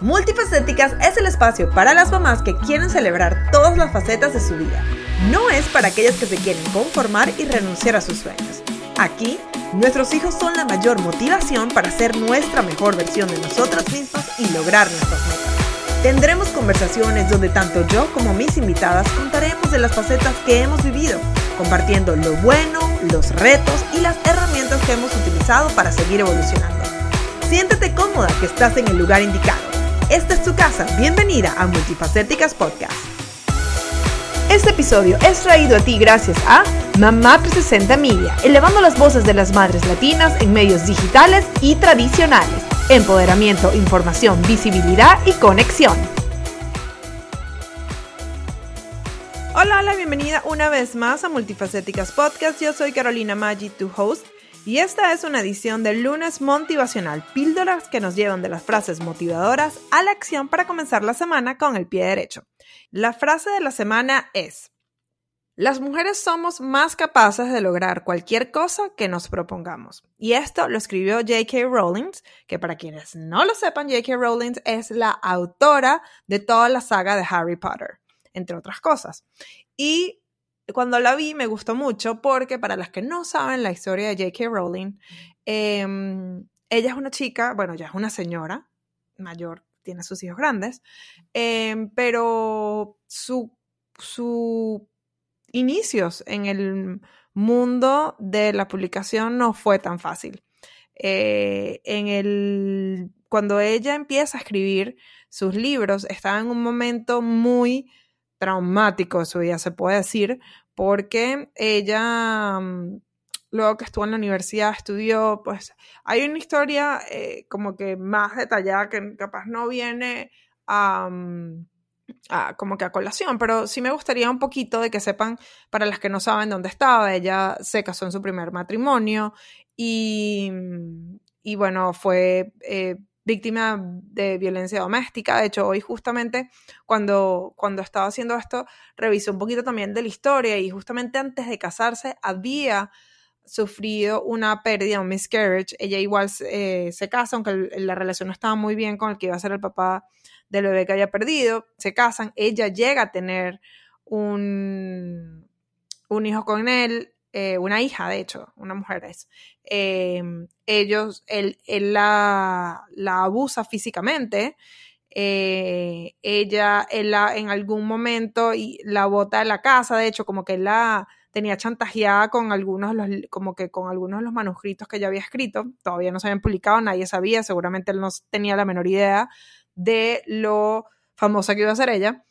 Multifacéticas es el espacio para las mamás que quieren celebrar todas las facetas de su vida. No es para aquellas que se quieren conformar y renunciar a sus sueños. Aquí, nuestros hijos son la mayor motivación para ser nuestra mejor versión de nosotras mismas y lograr nuestras metas. Tendremos conversaciones donde tanto yo como mis invitadas contaremos de las facetas que hemos vivido, compartiendo lo bueno, los retos y las herramientas que hemos utilizado para seguir evolucionando. Siéntete cómoda que estás en el lugar indicado. Esta es tu casa. Bienvenida a Multifacéticas Podcast. Este episodio es traído a ti gracias a Mamá 360 Media, elevando las voces de las madres latinas en medios digitales y tradicionales. Empoderamiento, información, visibilidad y conexión. Hola, hola, bienvenida una vez más a Multifacéticas Podcast. Yo soy Carolina Maggi, tu host. Y esta es una edición del lunes motivacional, píldoras que nos llevan de las frases motivadoras a la acción para comenzar la semana con el pie derecho. La frase de la semana es, las mujeres somos más capaces de lograr cualquier cosa que nos propongamos. Y esto lo escribió J.K. Rowling, que para quienes no lo sepan, J.K. Rowling es la autora de toda la saga de Harry Potter, entre otras cosas. Y cuando la vi me gustó mucho porque para las que no saben la historia de J.K. Rowling, em, ella es una chica, bueno, ya es una señora mayor, tiene sus hijos grandes, em, pero su, su inicios en el mundo de la publicación no fue tan fácil. Eh, en el, cuando ella empieza a escribir sus libros, estaba en un momento muy traumático de su vida, se puede decir, porque ella, mm, luego que estuvo en la universidad, estudió, pues hay una historia eh, como que más detallada que capaz no viene a, mm, a, como que a colación, pero sí me gustaría un poquito de que sepan, para las que no saben dónde estaba, ella se casó en su primer matrimonio y, mm, y bueno, fue... Eh, víctima de violencia doméstica. De hecho, hoy justamente cuando, cuando estaba haciendo esto, revisé un poquito también de la historia y justamente antes de casarse había sufrido una pérdida, un miscarriage. Ella igual eh, se casa, aunque la relación no estaba muy bien con el que iba a ser el papá del bebé que había perdido. Se casan, ella llega a tener un, un hijo con él, eh, una hija, de hecho, una mujer es, em, ellos, él, la, abusa físicamente, eh, ella, en algún momento y la bota de la casa, de hecho, como que la tenía chantajeada con algunos, los, como que con algunos de los manuscritos que ella había escrito, todavía no se habían publicado, nadie sabía, seguramente él no tenía la menor idea de lo famosa que iba a ser ella.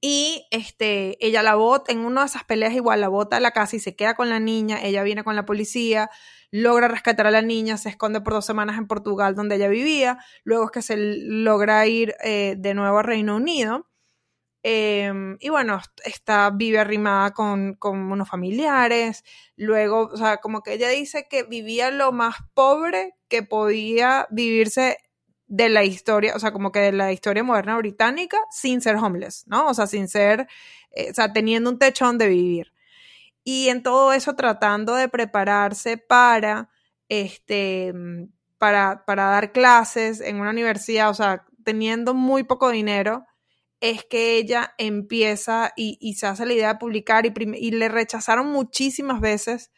Y este, ella la bota, en una de esas peleas igual la bota a la casa y se queda con la niña, ella viene con la policía, logra rescatar a la niña, se esconde por dos semanas en Portugal donde ella vivía, luego es que se logra ir eh, de nuevo a Reino Unido. Em, y bueno, está, vive arrimada con, con unos familiares, luego, o sea, como que ella dice que vivía lo más pobre que podía vivirse de la historia, o sea, como que de la historia moderna británica sin ser homeless, ¿no? O sea, sin ser, eh, o sea, teniendo un techo donde vivir. Y en todo eso tratando de prepararse para, este, para, para dar clases en una universidad, o sea, teniendo muy poco dinero, es que ella empieza y, se hace la idea de publicar y, y, le rechazaron muchísimas veces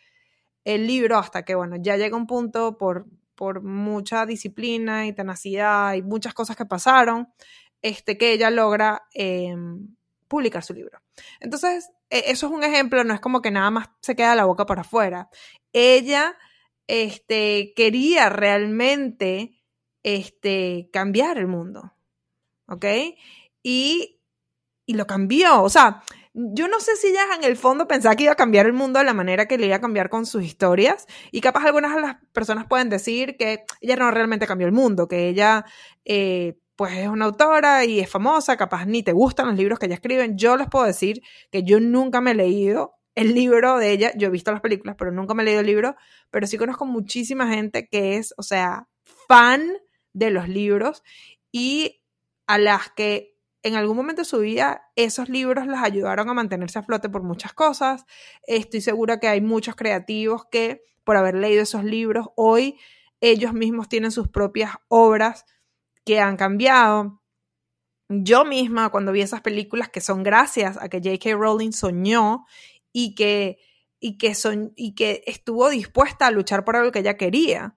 el libro hasta que, bueno, ya llega un punto por, por mucha disciplina y tenacidad y muchas cosas que pasaron, este, que ella logra em, publicar su libro. Entonces, e, eso es un ejemplo, no es como que nada más se queda la boca para afuera. Ella este, quería realmente este, cambiar el mundo, ¿ok? Y, y lo cambió, o sea, yo no sé si ella en el fondo pensaba que iba a cambiar el mundo de la manera que le iba a cambiar con sus historias. Y capaz algunas de las personas pueden decir que ella no realmente cambió el mundo, que ella eh, pues es una autora y es famosa, capaz ni te gustan los libros que ella escribe. Yo les puedo decir que yo nunca me he leído el libro de ella, yo he visto las películas, pero nunca me he leído el libro, pero sí conozco muchísima gente que es, o sea, fan de los libros y a las que en algún momento de su vida esos libros las ayudaron a mantenerse a flote por muchas cosas. Estoy segura que hay muchos creativos que por haber leído esos libros hoy ellos mismos tienen sus propias obras que han cambiado. Yo misma, cuando vi esas películas que son gracias a que J.K. Rowling soñó y que, y, que son, y que estuvo dispuesta a luchar por algo que ella quería,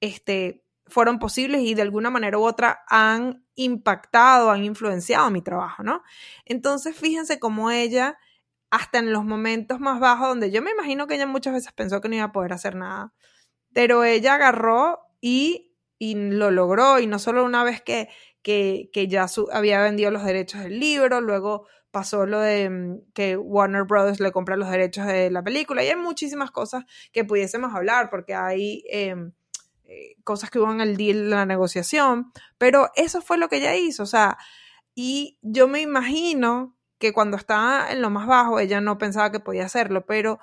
este, fueron posibles y de alguna manera u otra han impactado, han influenciado mi trabajo, ¿no? Entonces, fíjense cómo ella, hasta en los momentos más bajos, donde yo me imagino que ella muchas veces pensó que no iba a poder hacer nada, pero ella agarró y, y lo logró, y no solo una vez que, que, que ya había vendido los derechos del libro, luego pasó lo de mm, que Warner Brothers le compra los derechos de la película, y hay muchísimas cosas que pudiésemos hablar, porque hay... Em, eh, cosas que hubo en el deal, la negociación, pero eso fue lo que ella hizo, o sea, y yo me imagino que cuando estaba en lo más bajo, ella no pensaba que podía hacerlo, pero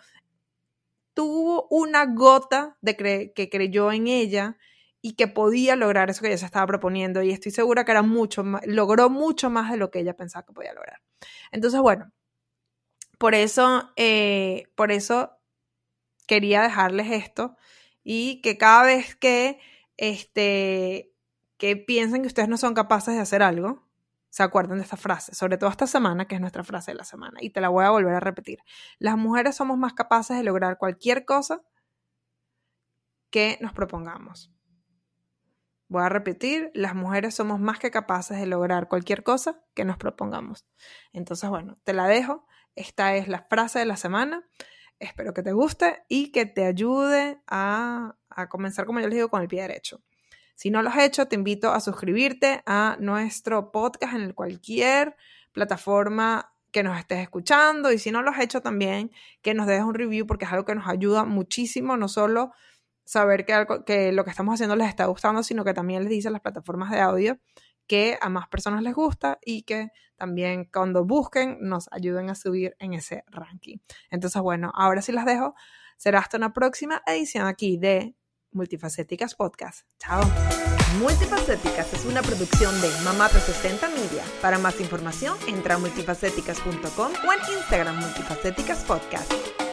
tuvo una gota de que creyó en ella y que podía lograr eso que ella se estaba proponiendo y estoy segura que era mucho más, logró mucho más de lo que ella pensaba que podía lograr. Entonces, bueno, por eso, eh, por eso quería dejarles esto y que cada vez que, este, que piensen que ustedes no son capaces de hacer algo, se acuerden de esta frase, sobre todo esta semana, que es nuestra frase de la semana, y te la voy a volver a repetir. Las mujeres somos más capaces de lograr cualquier cosa que nos propongamos. Voy a repetir, las mujeres somos más que capaces de lograr cualquier cosa que nos propongamos. Entonces, bueno, te la dejo. Esta es la frase de la semana. Espero que te guste y que te ayude a, comenzar, como yo les digo, con el pie derecho. Si no lo has hecho, te invito a suscribirte a nuestro podcast en cualquier plataforma que nos estés escuchando y si no lo has hecho también, que nos dejes un review porque es algo que nos ayuda muchísimo, no solo saber que, algo, que lo que estamos haciendo les está gustando, sino que también les dice a las plataformas de audio que a más personas les gusta y que también cuando busquen nos ayuden a subir en ese ranking. Entonces, bueno, ahora sí las dejo. Será hasta una próxima edición aquí de Multifacéticas Podcast. Chao. Multifacéticas es una producción de Mamá 360 Media. Para más información, entra a multifacéticas.com o en Instagram Multifacéticas Podcast.